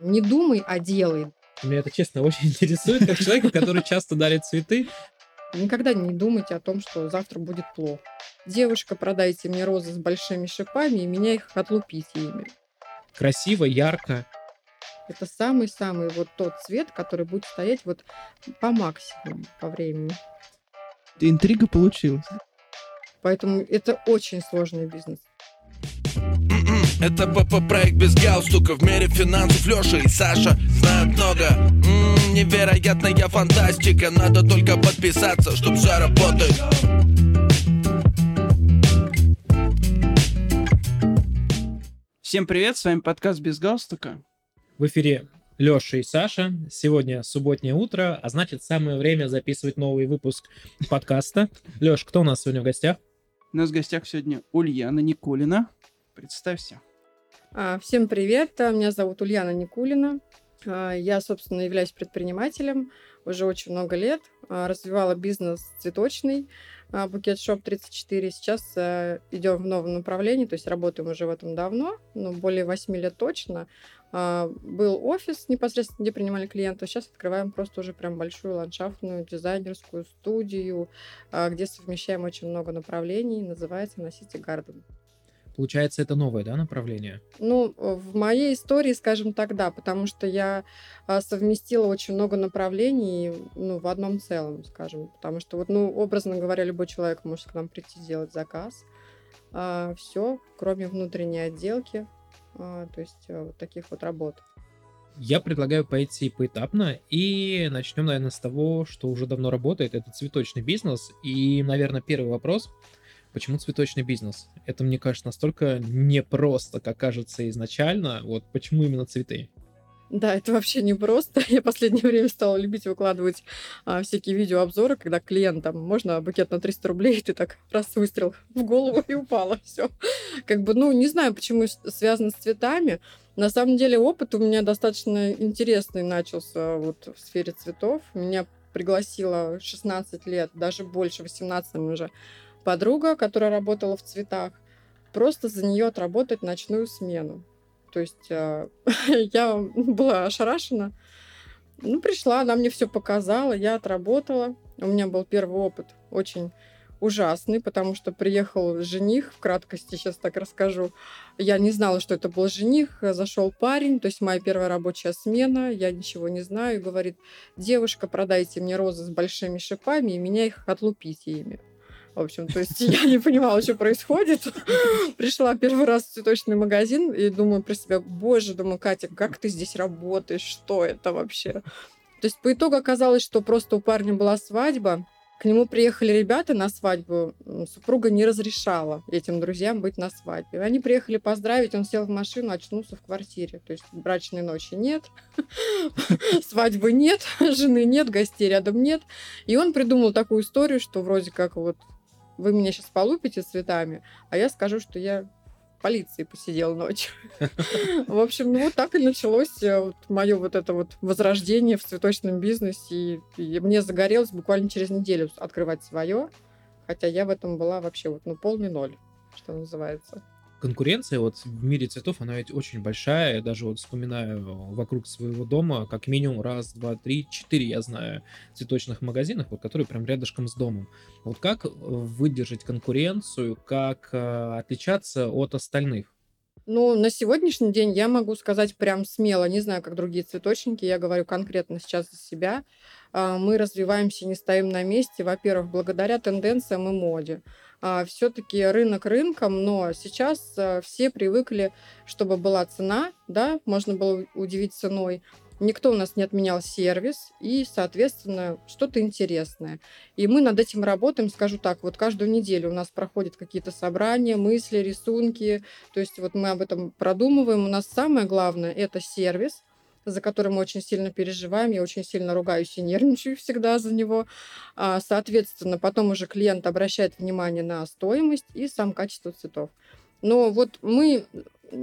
Не думай, а делай. Меня это, честно, очень интересует, как человека, который часто дарит цветы. Никогда не думайте о том, что завтра будет плохо. Девушка, продайте мне розы с большими шипами, и меня их отлупите ими. Красиво, ярко. Это самый-самый вот тот цвет, который будет стоять вот по максимуму по времени. Интрига получилась. Поэтому это очень сложный бизнес. Это БП-проект без галстука В мире финансов Леша и Саша знают много М-м, Невероятная фантастика Надо только подписаться, чтоб все работает Всем привет, с вами подкаст «Без галстука». В эфире Леша и Саша. Сегодня субботнее утро, а значит самое время записывать новый выпуск подкаста. Леш, кто у нас сегодня в гостях? У нас в гостях сегодня Ульяна Никулина. Представься. А, Всем привет, а, меня зовут Ульяна Никулина. А, Я, собственно, являюсь предпринимателем уже очень много лет. Развивала бизнес цветочный, Buket Shop 34. Сейчас идем в новом направлении, то есть работаем уже в этом давно, ну, более 8 лет точно. Был офис непосредственно, где принимали клиентов. Сейчас открываем просто уже прям большую ландшафтную дизайнерскую студию, где совмещаем очень много направлений. Называется на City Garden. Получается, это новое, да, направление? Ну, в моей истории, скажем так, да, потому что я а, совместила очень много направлений ну, в одном целом, скажем. Потому что, вот, ну, образно говоря, любой человек может к нам прийти сделать заказ. все, кроме внутренней отделки, а, то есть э, вот таких вот работ. Я предлагаю пойти поэтапно и начнем, наверное, с того, что уже давно работает. Это цветочный бизнес. И, наверное, первый вопрос. Почему цветочный бизнес? Это, мне кажется, настолько непросто, как кажется изначально. Вот почему именно цветы? Да, это вообще непросто. Я в последнее время стала любить выкладывать а, всякие видеообзоры, когда клиент там, можно букет на 300 рублей, и ты так раз выстрел в голову и упала, все. Как бы, ну, не знаю, почему связано с цветами. На самом деле опыт у меня достаточно интересный начался вот в сфере цветов. Меня пригласила в 16 лет, даже больше, 18 уже, подруга, которая работала в цветах, просто за нее отработать ночную смену. То есть э, я была ошарашена. Ну, пришла, она мне все показала, я отработала. У меня был первый опыт очень ужасный, потому что приехал жених, в краткости сейчас так расскажу. Я не знала, что это был жених, зашел парень, то есть моя первая рабочая смена, я ничего не знаю, и говорит, девушка, продайте мне розы с большими шипами, и меня их отлупите ими. В общем, то есть я не понимала, что происходит. Пришла первый раз в цветочный магазин и думаю про себя, боже, думаю, Катя, как ты здесь работаешь, что это вообще? То есть по итогу оказалось, что просто у парня была свадьба, к нему приехали ребята на свадьбу, супруга не разрешала этим друзьям быть на свадьбе. Они приехали поздравить, он сел в машину, очнулся в квартире. То есть брачной ночи нет, свадьбы нет, жены нет, гостей рядом нет. И он придумал такую историю, что вроде как вот вы меня сейчас полупите цветами, а я скажу, что я в полиции посидел ночью. В общем, ну вот так и началось мое вот это вот возрождение в цветочном бизнесе. И, и мне загорелось буквально через неделю открывать свое, хотя я в этом была вообще вот ну полный ноль, что называется. Конкуренция вот в мире цветов, она ведь очень большая. Я даже вот вспоминаю вокруг своего дома, как минимум раз, два, три, четыре, я знаю, цветочных магазинов, вот, которые прям рядышком с домом. Вот как э, выдержать конкуренцию, как э, отличаться от остальных? Ну, на сегодняшний день я могу сказать прям смело, не знаю, как другие цветочники, я говорю конкретно сейчас за себя. А, Мы развиваемся, не стоим на месте, во-первых, благодаря тенденциям и моде. Все-таки рынок рынком, но сейчас а, все привыкли, чтобы была цена, да, можно было удивить ценой. Никто у нас не отменял сервис и, соответственно, что-то интересное. И мы над этим работаем, скажу так, вот каждую неделю у нас проходят какие-то собрания, мысли, рисунки, то есть вот мы об этом продумываем. У нас самое главное – это сервис, за который мы очень сильно переживаем. Я очень сильно ругаюсь и нервничаю всегда за него. А, Соответственно, потом уже клиент обращает внимание на стоимость и сам качество цветов. Но вот мы,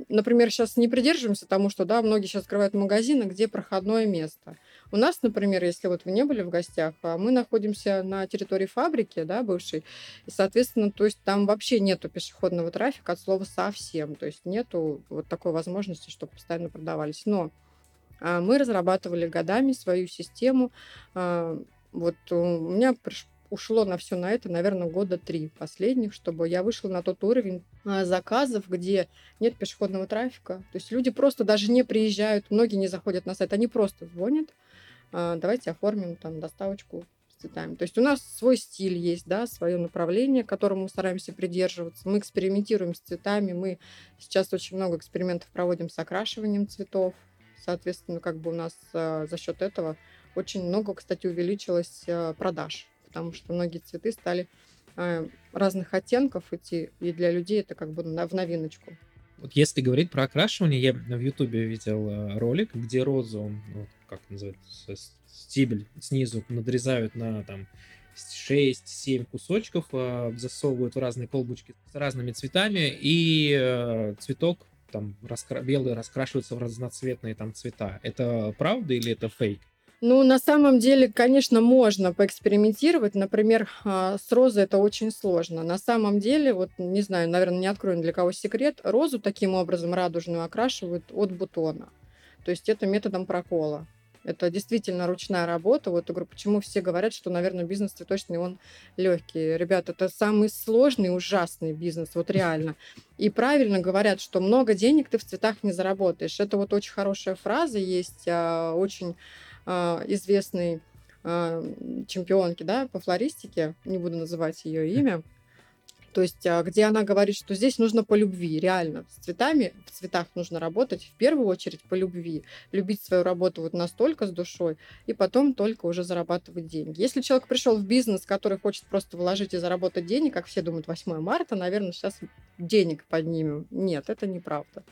например, сейчас не придерживаемся тому, что да, многие сейчас открывают магазины, где проходное место. У нас, например, если вот вы не были в гостях, а мы находимся на территории фабрики, да, бывшей, и, соответственно, то есть там вообще нету пешеходного трафика от слова совсем, то есть нету вот такой возможности, чтобы постоянно продавались. Но А мы разрабатывали годами свою систему. А, вот у меня ушло на все на это, наверное, года три последних, чтобы я вышла на тот уровень а, заказов, где нет пешеходного трафика. То есть люди просто даже не приезжают, многие не заходят на сайт, они просто звонят, а, давайте оформим там доставочку с цветами. То есть у нас свой стиль есть, да, свое направление, которому мы стараемся придерживаться. Мы экспериментируем с цветами, мы сейчас очень много экспериментов проводим с окрашиванием цветов. Соответственно, как бы у нас а, за счет этого очень много, кстати, увеличилось продаж, потому что многие цветы стали а, разных оттенков идти, и для людей это как бы в новиночку. Вот если говорить про окрашивание, я в Ютубе видел э, ролик, где розу, ну, как называется, стебель снизу надрезают на там 6-7 кусочков, э, засовывают в разные колбочки с разными цветами, и э, цветок там раскра- белый раскрашивается в разноцветные там цвета. Это правда или это фейк? Ну, на самом деле, конечно, можно поэкспериментировать. Например, а, с розой это очень сложно. На самом деле, вот не знаю, наверное, не открою для кого секрет, розу таким образом радужную окрашивают от бутона. То есть это методом прокола. Это действительно ручная работа. Вот я говорю, почему все говорят, что, наверное, бизнес цветочный, он легкий. Ребята, это самый сложный, ужасный бизнес, вот реально. И правильно говорят, что много денег ты в цветах не заработаешь. Это вот очень хорошая фраза есть, а, очень известной а, чемпионки да, по флористике, не буду называть ее имя, то есть, а, где она говорит, что здесь нужно по любви, реально. С цветами, в цветах нужно работать в первую очередь по любви. Любить свою работу вот настолько с душой, и потом только уже зарабатывать деньги. Если человек пришел в бизнес, который хочет просто вложить и заработать денег, как все думают, 8 марта, наверное, сейчас денег поднимем. Нет, это неправда.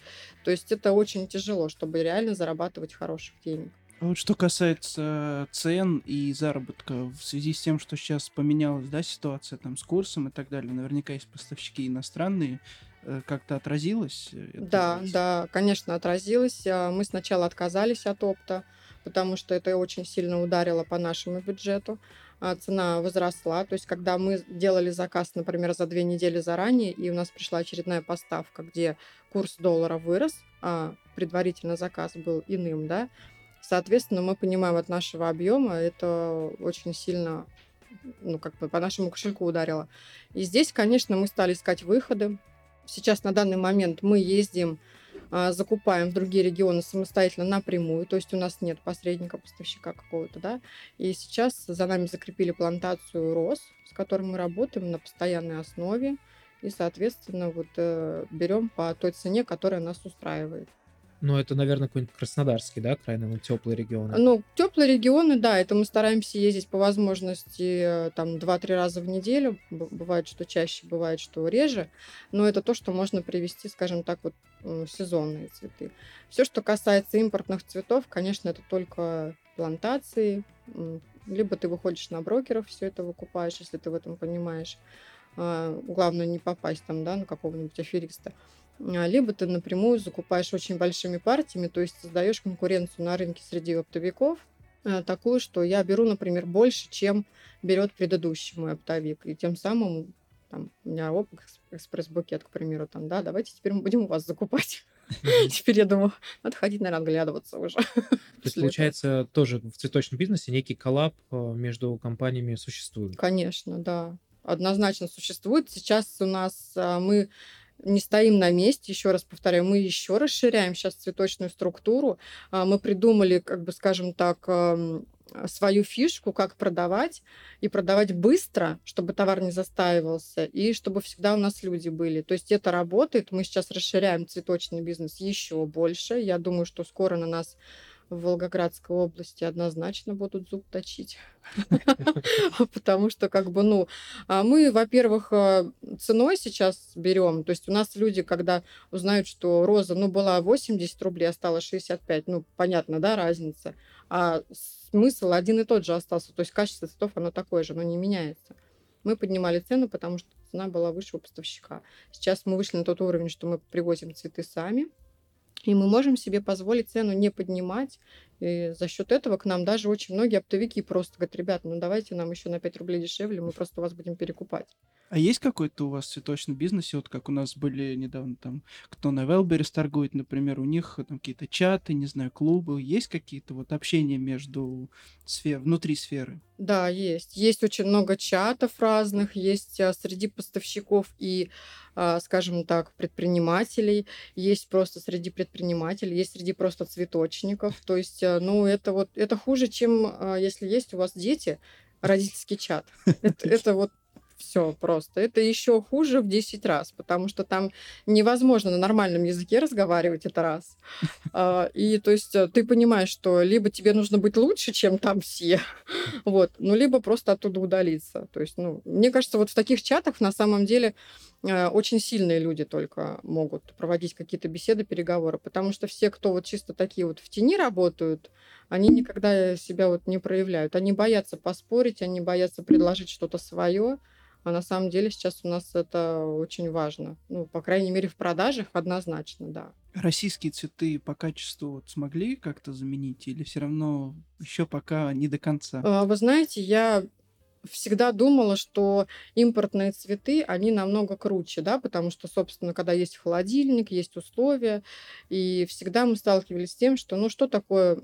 То есть это очень тяжело, чтобы реально зарабатывать хороших денег. А вот что касается цен и заработка, в связи с тем, что сейчас поменялась, да, ситуация там с курсом и так далее, наверняка есть поставщики иностранные, э, как-то отразилось? э, Да, здесь? да, конечно, отразилось. А, Мы сначала отказались от опта, потому что это очень сильно ударило по нашему бюджету. А Цена возросла. То есть, когда мы делали заказ, например, за две недели заранее, и у нас пришла очередная поставка, где курс доллара вырос, а предварительно заказ был иным, да, соответственно, мы понимаем от нашего объема, это очень сильно ну, как бы по нашему кошельку ударило. И здесь, конечно, мы стали искать выходы. Сейчас на данный момент мы ездим, а, закупаем в другие регионы самостоятельно напрямую, то есть у нас нет посредника, поставщика какого-то, да. И сейчас за нами закрепили плантацию роз, с которой мы работаем на постоянной основе. И, соответственно, вот э, берем по той цене, которая нас устраивает. Ну, это, наверное, какой-нибудь Краснодарский, да, край, наверное, теплый регион. Ну, теплые регионы, да, это мы стараемся ездить по возможности э, там 2-3 раза в неделю. Бывает, что чаще, бывает, что реже. Но это то, что можно привести, скажем так, вот сезонные цветы. Все, что касается импортных цветов, конечно, это только плантации. Либо ты выходишь на брокеров, все это выкупаешь, если ты в этом понимаешь. А, Главное не попасть там, да, на какого-нибудь афериста. А, Либо ты напрямую закупаешь очень большими партиями, то есть создаешь конкуренцию на рынке среди оптовиков, э, такую, что я беру, например, больше, чем берет предыдущий мой оптовик. И тем самым там, у меня оп, экс- экспресс-букет, к примеру, там, да, давайте теперь мы будем у вас закупать. Теперь я думаю, надо ходить, наверное, отглядываться уже. То есть, получается, тоже в цветочном бизнесе некий коллаб э, между компаниями существует. Конечно, да. Однозначно существует. Сейчас у нас а, мы не стоим на месте, еще раз повторяю, мы еще расширяем сейчас цветочную структуру. А, Мы придумали, как бы скажем так, ам, свою фишку, как продавать, и продавать быстро, чтобы товар не застаивался, и чтобы всегда у нас люди были. То есть это работает. Мы сейчас расширяем цветочный бизнес еще больше. Я думаю, что скоро на нас в Волгоградской области однозначно будут зуб точить. Потому что, как бы, ну, а мы, во-первых, э, ценой сейчас берем. То есть у нас люди, когда узнают, что роза, ну, была 80 рублей, а стала 65, ну, понятно, да, разница. А смысл один и тот же остался. То есть качество цветов, оно такое же, оно не меняется. Мы поднимали цену, потому что цена была выше у поставщика. Сейчас мы вышли на тот уровень, что мы привозим цветы сами, и мы можем себе позволить цену не поднимать. И за счет этого к нам даже очень многие оптовики просто говорят, ребят, ну давайте нам еще на 5 рублей дешевле, мы просто вас будем перекупать. А есть какой-то у вас цветочный бизнес, вот как у нас были недавно там, кто на Велберис торгует, например, у них там какие-то чаты, не знаю, клубы, есть какие-то вот общения между сфер, внутри сферы? Да, есть. Есть очень много чатов разных, есть а, среди поставщиков и, а, скажем так, предпринимателей, есть просто среди предпринимателей, есть среди просто цветочников. То есть, а, ну, это вот, это хуже, чем а, если есть у вас дети, родительский чат. Это, это вот все просто. Это еще хуже в 10 раз, потому что там невозможно на нормальном языке разговаривать, это раз. А, и то есть э, ты понимаешь, что либо тебе нужно быть лучше, чем там все, вот, ну, либо просто оттуда удалиться. То есть, ну, мне кажется, вот в таких чатах на самом деле э, очень сильные люди только могут проводить какие-то беседы, переговоры, потому что все, кто вот чисто такие вот в тени работают, они никогда себя вот не проявляют. Они боятся поспорить, они боятся предложить что-то свое, а на самом деле сейчас у нас это очень важно. Ну, по крайней мере, в продажах однозначно, да. Российские цветы по качеству вот смогли как-то заменить или все равно еще пока не до конца? А, вы знаете, я всегда думала, что импортные цветы, они намного круче, да, потому что, собственно, когда есть холодильник, есть условия, и всегда мы сталкивались с тем, что, ну, что такое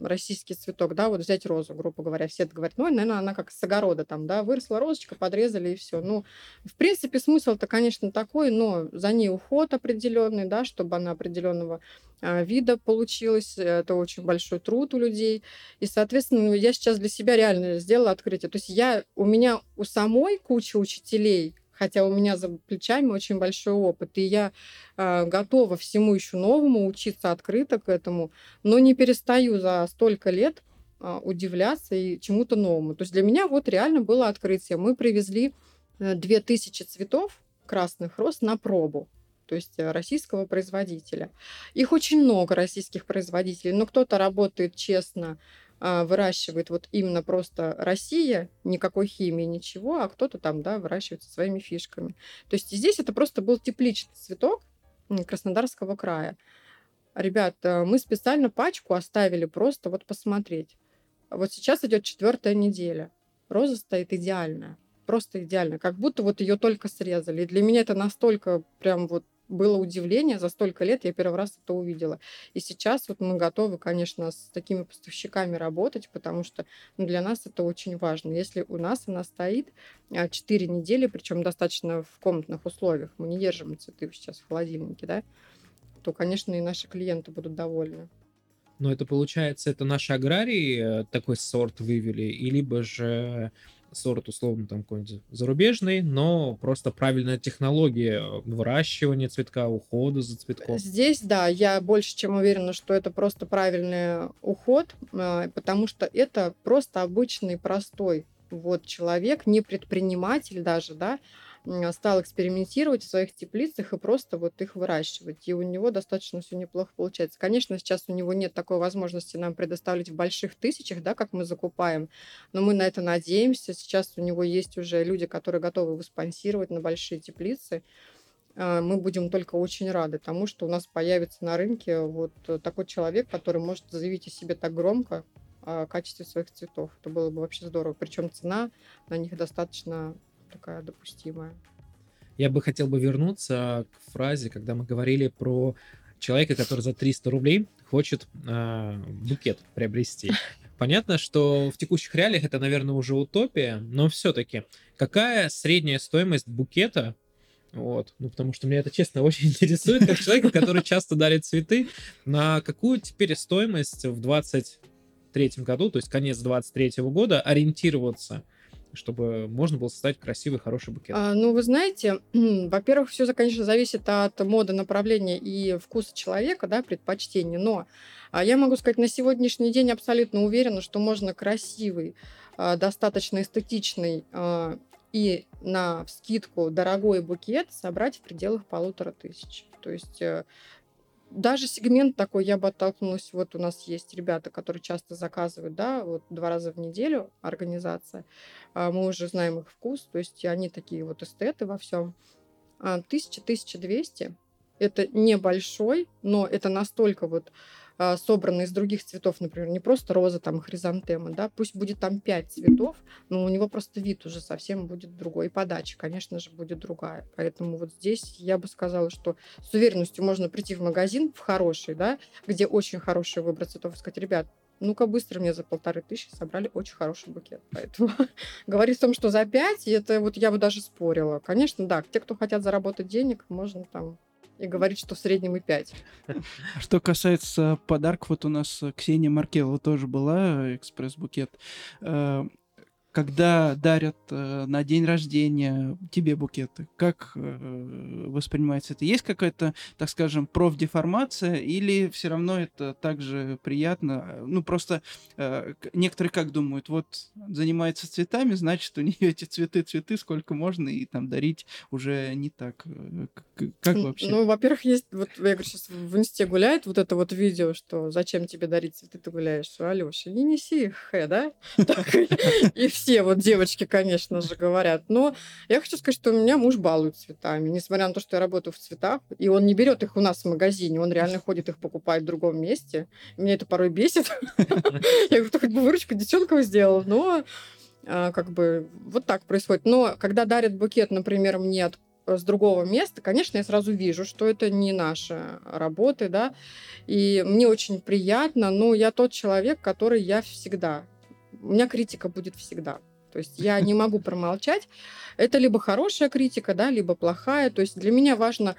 российский цветок, да, вот взять розу, грубо говоря, все говорят, ну, наверное, она как с огорода там, да, выросла розочка, подрезали и все. Ну, в принципе, смысл-то, конечно, такой, но за ней уход определенный, да, чтобы она определенного вида получилось. Это очень большой труд у людей. И, соответственно, ну, я сейчас для себя реально сделала открытие. То есть я, у меня у самой куча учителей, хотя у меня за плечами очень большой опыт, и я э, готова всему еще новому учиться открыто к этому, но не перестаю за столько лет э, удивляться и чему-то новому. То есть для меня вот реально было открытие. Мы привезли 2000 э, цветов красных роз на пробу то есть э, российского производителя. Их очень много российских производителей, но кто-то работает честно, а, выращивает вот именно просто Россия, никакой химии, ничего, а кто-то там, да, выращивает со своими фишками. То есть здесь это просто был тепличный цветок Краснодарского края. Ребят, э, мы специально пачку оставили просто вот посмотреть. Вот сейчас идет четвертая неделя. Роза стоит идеальная просто идеально, как будто вот ее только срезали. И для меня это настолько прям вот было удивление, за столько лет я первый раз это увидела. И сейчас вот мы готовы, конечно, с такими поставщиками работать, потому что ну, для нас это очень важно. Если у нас она стоит 4 а, недели, причем достаточно в комнатных условиях, мы не держим цветы сейчас в холодильнике, да, то, конечно, и наши клиенты будут довольны. Но это получается, это наши аграрии э, такой сорт вывели, и либо же сорт условно там какой-нибудь зарубежный, но просто правильная технология выращивания цветка, ухода за цветком. Здесь, да, я больше чем уверена, что это просто правильный уход, а, потому что это просто обычный, простой вот человек, не предприниматель даже, да, стал экспериментировать в своих теплицах и просто вот их выращивать. И у него достаточно все неплохо получается. Конечно, сейчас у него нет такой возможности нам предоставить в больших тысячах, да, как мы закупаем, но мы на это надеемся. Сейчас у него есть уже люди, которые готовы его спонсировать на большие теплицы а, мы будем только очень рады тому, что у нас появится на рынке вот такой человек, который может заявить о себе так громко о качестве своих цветов. Это было бы вообще здорово. Причем цена на них достаточно такая допустимая. Я бы хотел бы вернуться к фразе, когда мы говорили про человека, который за 300 рублей хочет э, букет приобрести. Понятно, что в текущих реалиях это, наверное, уже утопия, но все-таки какая средняя стоимость букета вот. Ну, потому что меня это, честно, очень интересует, как человека, который часто дарит цветы. На какую теперь стоимость в 23 году, то есть конец 23 года, ориентироваться? Чтобы можно было создать красивый, хороший букет? А, ну, вы знаете, во-первых, все, конечно, зависит от моды, направления и вкуса человека, да, предпочтений. Но а я могу сказать, на сегодняшний день абсолютно уверена, что можно красивый, а, достаточно эстетичный а, и на скидку дорогой букет собрать в пределах полутора тысяч. То есть э, даже сегмент такой я бы оттолкнулась. Вот у нас есть ребята, которые часто заказывают, да, вот два раза в неделю организация. А мы уже знаем их вкус, то есть они такие вот эстеты во всем. 1000-1200 а, это небольшой, но это настолько вот собраны из других цветов, например, не просто роза, там, хризантема, да, пусть будет там пять цветов, но у него просто вид уже совсем будет другой, и подача, конечно же, будет другая. Поэтому вот здесь я бы сказала, что с уверенностью можно прийти в магазин, в хороший, да, где очень хороший выбор цветов, и сказать, ребят, ну-ка быстро мне за полторы тысячи собрали очень хороший букет. Поэтому говорить о том, что за пять, это вот я бы даже спорила. Конечно, да, те, кто хотят заработать денег, можно там и говорить, что в среднем и 5. Что касается подарков, вот у нас Ксения Маркелова тоже была, экспресс-букет. Когда дарят э, на день рождения тебе букеты, как э, воспринимается это? Есть какая-то, так скажем, профдеформация или все равно это также приятно? Ну, просто э, некоторые как думают, вот занимается цветами, значит, у нее эти цветы, цветы, сколько можно, и там дарить уже не так. Э, как вообще? Ну, во-первых, есть, вот я говорю, сейчас в инсте гуляет вот это вот видео, что зачем тебе дарить цветы, ты гуляешь, Алёша, не неси их, да? И все все вот девочки, конечно же, говорят. Но я хочу сказать, что меня муж балует цветами. Несмотря на то, что я работаю в цветах, и он не берет их у нас в магазине, он реально ходит их покупает в другом месте. Меня это порой бесит. Я говорю, хоть бы выручку девчонка сделал, но а, как бы вот так происходит. Но когда дарят букет, например, мне от с другого места, конечно, я сразу вижу, что это не наши работы, да, и мне очень приятно, но я тот человек, который я всегда у меня критика будет всегда. То есть я не могу промолчать. Это либо хорошая критика, да, либо плохая. То есть для меня важно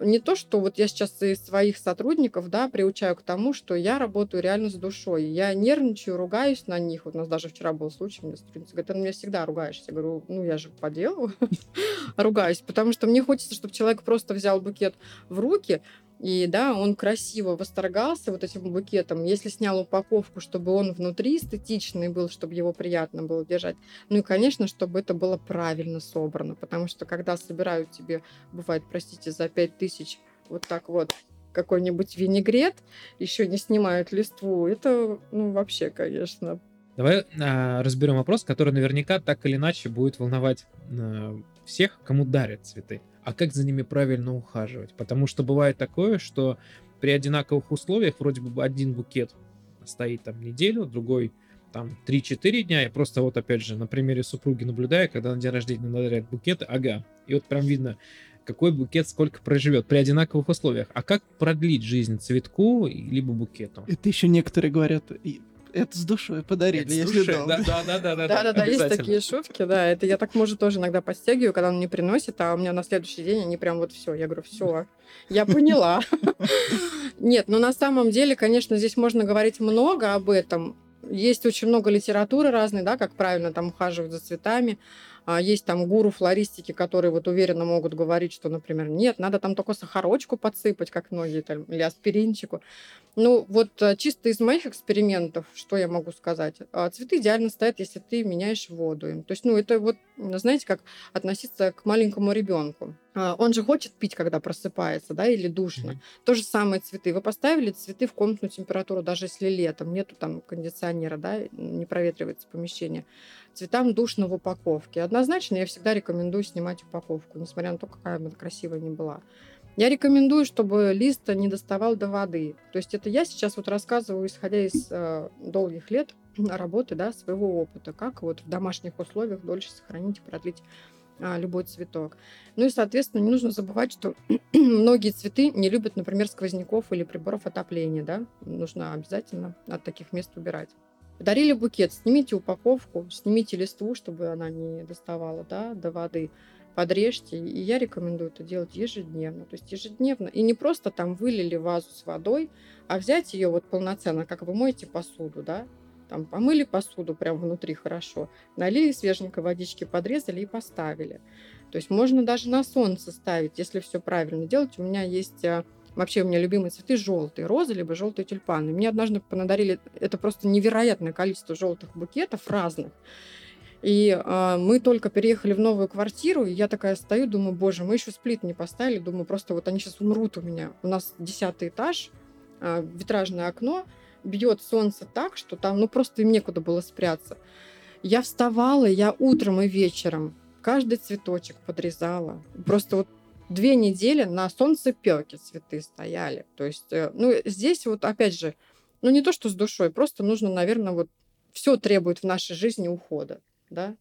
не то, что вот я сейчас из своих сотрудников, да, приучаю к тому, что я работаю реально с душой. Я нервничаю, ругаюсь на них. Вот у нас даже вчера был случай, мне сотрудница говорит, ты на меня всегда ругаешься. Я говорю, ну я же по делу ругаюсь, потому что мне хочется, чтобы человек просто взял букет в руки, и да, он красиво восторгался вот этим букетом. Если снял упаковку, чтобы он внутри эстетичный был, чтобы его приятно было держать. Ну и, конечно, чтобы это было правильно собрано. Потому что когда собирают тебе, бывает, простите, за 5 тысяч вот так вот какой-нибудь винегрет, еще не снимают листву, это, ну, вообще, конечно, Давай а, разберем вопрос, который наверняка так или иначе будет волновать а, всех, кому дарят цветы а как за ними правильно ухаживать. Потому что бывает такое, что при одинаковых условиях вроде бы один букет стоит там неделю, другой там 3-4 дня. Я просто вот опять же на примере супруги наблюдаю, когда на день рождения надарят букеты, ага, и вот прям видно, какой букет сколько проживет при одинаковых условиях. А как продлить жизнь цветку либо букету? Это еще некоторые говорят, это с душой подарили, это если душой. Да, да, да, да, да. Да, да, есть такие шутки, да. Это я так, может, тоже иногда подстегиваю, когда он мне приносит, а у меня на следующий день они прям вот все. Я говорю, все, я поняла. Нет, но на самом деле, конечно, здесь можно говорить много об этом. Есть очень много литературы разной, да, как правильно там ухаживать за цветами. А есть там гуру флористики, которые вот уверенно могут говорить, что, например, нет, надо там только сахарочку подсыпать, как многие, там, или аспиринчику. Ну, вот э, чисто из моих экспериментов, что я могу сказать? А, цветы идеально стоят, если ты меняешь воду им. То есть, ну, это вот, знаете, как относиться к маленькому ребенку. А, он же хочет пить, когда просыпается, да, или душно. Mm-hmm. То же самое цветы. Вы поставили цветы в комнатную температуру, даже если летом, нету там кондиционера, да, не проветривается помещение. Цветам душно в упаковке. Однозначно я всегда рекомендую снимать упаковку, несмотря на то, какая она красивая ни была. Я рекомендую, чтобы лист не доставал до воды. То есть это я сейчас вот рассказываю, исходя из э, долгих лет работы, да, своего опыта, как вот в домашних условиях дольше сохранить и продлить а, любой цветок. Ну и, соответственно, не нужно забывать, что многие цветы не любят, например, сквозняков или приборов отопления, да, нужно обязательно от таких мест убирать. Подарили букет, снимите упаковку, снимите листву, чтобы она не доставала да, до воды, подрежьте. И я рекомендую это делать ежедневно. То есть ежедневно. И не просто там вылили вазу с водой, а взять ее вот полноценно, как вы моете посуду, да, там помыли посуду прям внутри хорошо, налили свеженькой водички, подрезали и поставили. То есть можно даже на солнце ставить, если все правильно делать. У меня есть а, Вообще у меня любимые цветы желтые розы, либо желтые тюльпаны. Мне однажды понадарили это просто невероятное количество желтых букетов разных. И э, мы только переехали в новую квартиру, и я такая стою, думаю, боже, мы еще сплит не поставили, думаю, просто вот они сейчас умрут у меня. У нас десятый этаж, э, витражное окно, бьет солнце так, что там, ну просто им некуда было спрятаться. Я вставала, я утром и вечером каждый цветочек подрезала. Просто вот две недели на солнцепёке цветы стояли. То есть, э, ну, здесь вот опять же, ну, не то, что с душой, просто нужно, наверное, вот все требует в нашей жизни ухода, да.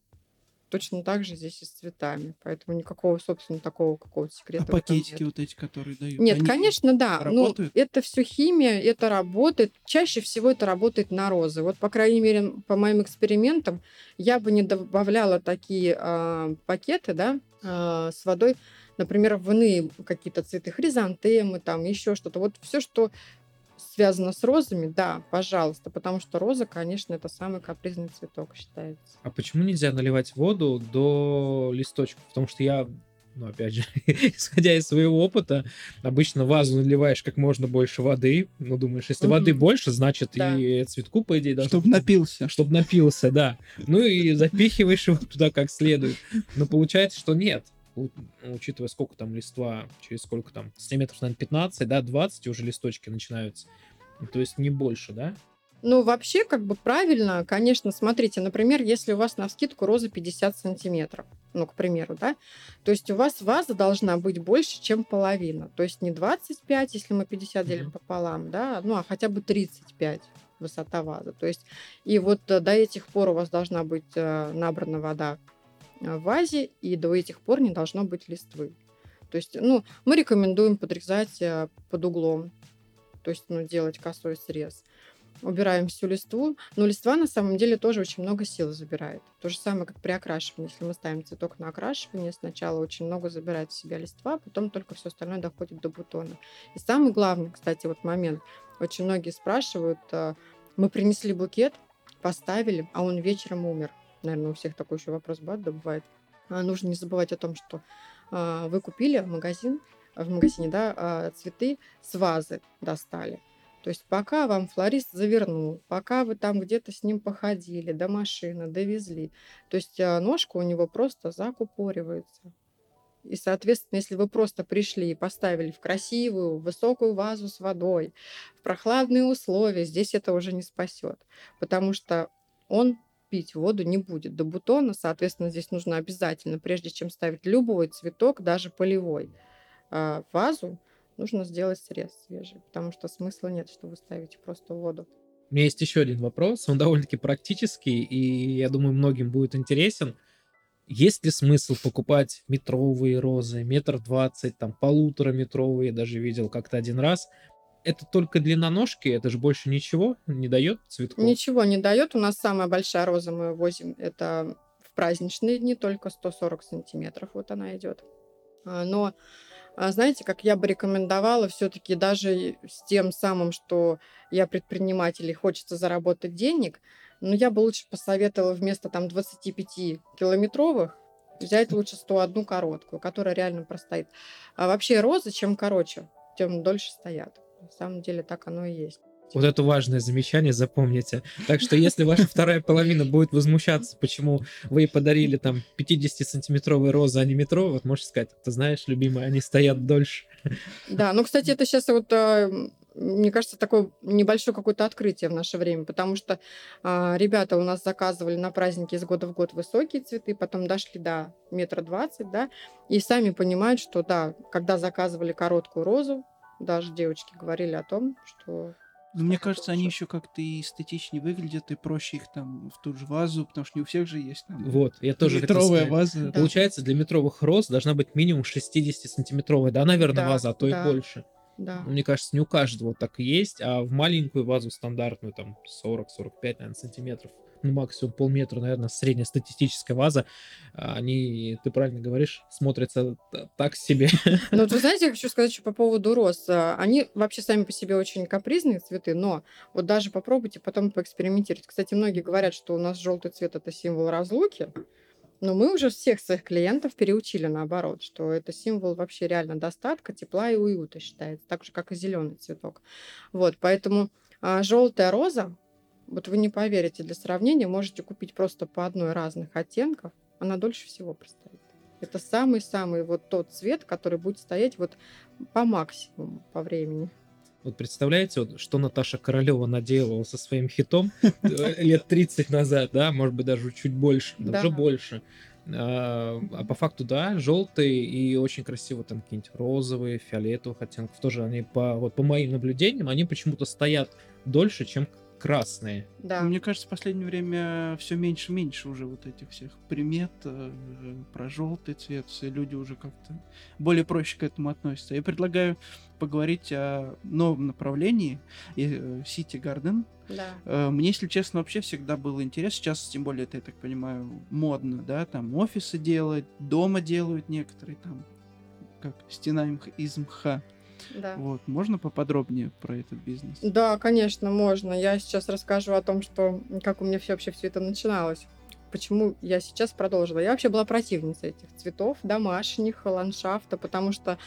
Точно так же здесь и с цветами. Поэтому никакого, собственно, такого какого-то секрета. А в этом пакетики вот эти, которые дают? Нет, они конечно, да. Ну, работают? это все химия, это работает. Чаще всего это работает на розы. Вот, по крайней мере, по моим экспериментам, я бы не добавляла такие а, пакеты, да, а, с водой, например, в иные какие-то цветы, хризантемы, там еще что-то. Вот все, что связано с розами, да, пожалуйста, потому что роза, конечно, это самый капризный цветок считается. А почему нельзя наливать воду до листочков? Потому что я, ну, опять же, исходя из своего опыта, обычно вазу наливаешь как можно больше воды. Ну, думаешь, если воды больше, значит Да. и цветку, по идее, должно Чтобы напился. чтобы напился, да. Ну и запихиваешь его туда как следует. Но получается, что нет. Учитывая, сколько там листва, через сколько там, с метров, наверное, 15, да, 20 уже листочки начинаются. Ну, То есть не больше, да? Ну, вообще, как бы правильно, конечно, смотрите, например, если у вас на скидку роза 50 сантиметров, ну, к примеру, да, то есть у вас ваза должна быть больше, чем половина. То есть не 25, если мы 50 делим Мгм. пополам, да, ну, а хотя бы 35 высота вазы. То есть и вот до этих пор у вас должна быть э, набрана вода в вазе, и до этих пор не должно быть листвы. То есть, ну, мы рекомендуем подрезать э, под углом, то есть, ну, делать косой срез убираем всю листву. Но листва на самом деле тоже очень много сил забирает. То же самое, как при окрашивании. Если мы ставим цветок на окрашивание, сначала очень много забирает в себя листва, потом только все остальное доходит до бутона. И самый главный, кстати, вот момент. Очень многие спрашивают, а, мы принесли букет, поставили, а он вечером умер. Наверное, у всех такой еще вопрос да, бывает. А, Нужно не забывать о том, что а, вы купили магазин, в магазине, да, а, цветы с вазы достали. То есть пока вам флорист завернул, пока вы там где-то с ним походили, до машины, довезли, то есть а, ножка у него просто закупоривается. И, соответственно, если вы просто пришли и поставили в красивую, высокую вазу с водой, в прохладные условия, здесь это уже не спасет, потому что он пить воду не будет до бутона, соответственно, здесь нужно обязательно, прежде чем ставить любой цветок, даже полевой, а, вазу, нужно сделать срез свежий, потому что смысла нет, что вы ставите просто воду. У меня есть еще один вопрос, он довольно-таки практический, и я думаю, многим будет интересен. Есть ли смысл покупать метровые розы, метр двадцать, там, полутораметровые, даже видел как-то один раз. Это только длина ножки, это же больше ничего не дает цветков? Ничего не дает. У нас самая большая роза мы возим, это в праздничные дни, только 140 сантиметров вот она идет. А, Но а, знаете, как я бы рекомендовала все-таки даже с тем самым, что я предприниматель и хочется заработать денег, но я бы лучше посоветовала вместо там 25 километровых взять лучше 101 короткую, которая реально простоит. А вообще розы, чем короче, тем дольше стоят. На самом деле так оно и есть. Вот это важное замечание, запомните. Так что если ваша вторая половина будет возмущаться, почему вы ей подарили там 50-сантиметровые розы, а не метровые, вот можешь сказать, ты знаешь, любимая, они стоят дольше. Да, ну, кстати, это сейчас вот, э, мне кажется, такое небольшое какое-то открытие в наше время, потому что а, ребята у нас заказывали на праздники из года в год высокие цветы, потом дошли до метра двадцать, да, и сами понимают, что, да, когда заказывали короткую розу, даже девочки говорили о том, что Ну, мне кажется, они еще как-то и эстетичнее выглядят, и проще их там в ту же вазу, потому что не у всех же есть там Вот, я тоже метровая ваза. Да. Получается, для метровых роз должна быть минимум 60-сантиметровая, да, наверное, Да, ваза, а то да. и больше. да. Мне кажется, не у каждого так и есть, а в маленькую вазу стандартную, там, 40-45, наверное, сантиметров, ну, максимум полметра, наверное, среднестатистическая ваза, а, они, ты правильно говоришь, смотрятся так себе. Ну, вот вы знаете, я хочу сказать еще по поводу роз. А, Они вообще сами по себе очень капризные цветы, но вот даже попробуйте потом поэкспериментировать. Кстати, многие говорят, что у нас желтый цвет это символ разлуки. Но мы уже всех своих клиентов переучили наоборот, что это символ вообще реально достатка, тепла и уюта считается, так же, как и зеленый цветок. Вот, поэтому желтая роза, вот вы не поверите, для сравнения можете купить просто по одной разных оттенков, она дольше всего простоит. Это самый-самый вот тот цвет, который будет стоять вот по максимуму по времени. Вот представляете, вот, что Наташа Королева наделала со своим хитом э, лет 30 назад, да, может быть, даже чуть больше, Да. даже больше. А, а по факту, да, желтые и очень красиво там какие-нибудь розовые, фиолетовых оттенков. Тоже они по, вот по моим наблюдениям, они почему-то стоят дольше, чем красные. Да. Мне кажется, в последнее время все меньше и меньше уже вот этих всех примет э, про желтый цвет. Все люди уже как-то более проще к этому относятся. Я предлагаю поговорить о новом направлении э, City Garden. Да. Э, Мне, если честно, вообще всегда было интересно. Сейчас, тем более, это, я так понимаю, модно, да, там офисы делать, дома делают некоторые там, как стена из мха. Да. Вот, можно поподробнее про этот бизнес? Да, конечно, можно. Я сейчас расскажу о том, что как у меня все вообще все это начиналось. Почему я сейчас продолжила? Я вообще была противницей этих цветов, домашних, ландшафта, потому что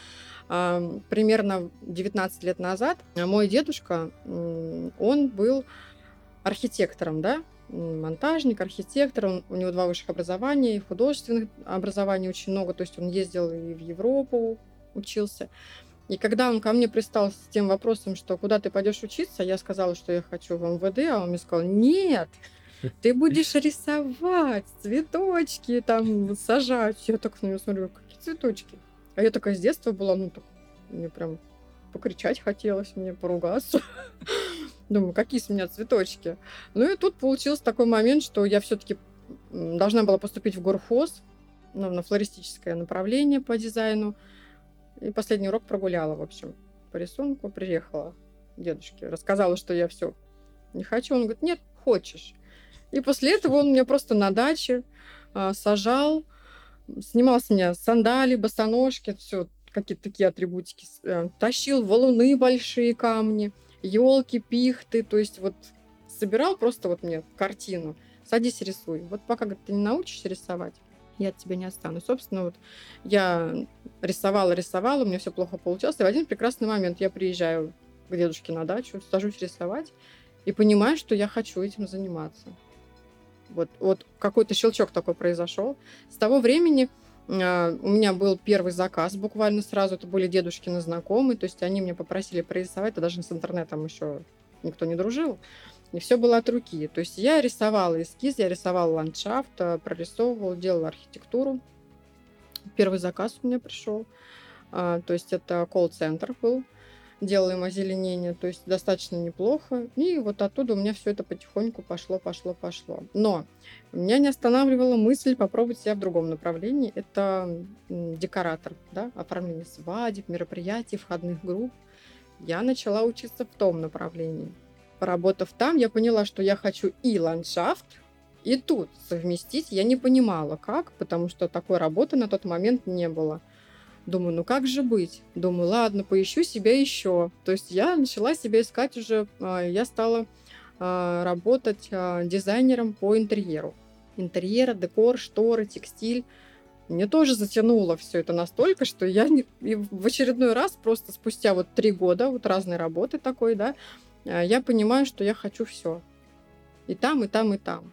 а, примерно 19 лет назад мой дедушка, он был архитектором, да, монтажник, архитектор, он- у него два высших образования, и художественных образований очень много, то есть он ездил и в Европу, учился. И когда он ко мне пристал с тем вопросом, что куда ты пойдешь учиться, я сказала, что я хочу в МВД, а он мне сказал, нет, ты будешь рисовать цветочки, там сажать. Я так на него смотрю, какие цветочки? А я такая с детства была, ну так, мне прям покричать хотелось, мне поругаться. Думаю, какие с меня цветочки. Ну и тут получился такой момент, что я все-таки должна была поступить в горхоз, ну, на флористическое направление по дизайну. И последний урок прогуляла, в общем, по рисунку. Приехала дедушке, рассказала, что я все не хочу. Он говорит, нет, хочешь. И после этого он меня просто на даче а, сажал, снимал с меня сандали, босоножки, все какие-то такие атрибутики, э, тащил валуны большие камни, елки, пихты, то есть вот собирал просто вот мне картину. Садись, рисуй. Вот пока говорит, ты не научишься рисовать, я от тебя не отстану. Собственно, вот я рисовала, рисовала, у меня все плохо получалось. И в один прекрасный момент я приезжаю к дедушке на дачу, сажусь рисовать и понимаю, что я хочу этим заниматься. Вот, вот какой-то щелчок такой произошел. С того времени а, у меня был первый заказ буквально сразу. Это были дедушкины знакомые. То есть они меня попросили прорисовать, а даже с интернетом еще никто не дружил. И все было от руки. То есть я рисовала эскиз, я рисовала ландшафт, а, прорисовывала, делала архитектуру. Первый заказ у меня пришел. А, То есть это колл-центр был. Делаем озеленение, то есть достаточно неплохо. И вот оттуда у меня все это потихоньку пошло, пошло, пошло. Но меня не останавливала мысль попробовать себя в другом направлении. Это декоратор, да, оформление свадеб, мероприятий, входных групп. Я начала учиться в том направлении. Поработав там, я поняла, что я хочу и ландшафт, и тут совместить. Я не понимала, как, потому что такой работы на тот момент не было. Думаю, ну как же быть? Думаю, ладно, поищу себя еще. То есть я начала себя искать уже, а, я стала а, работать а, дизайнером по интерьеру. Интерьер, декор, шторы, текстиль. Мне тоже затянуло все это настолько, что я в очередной раз, просто спустя вот три года вот разной работы такой, да, я понимаю, что я хочу все. И там, и там, и там.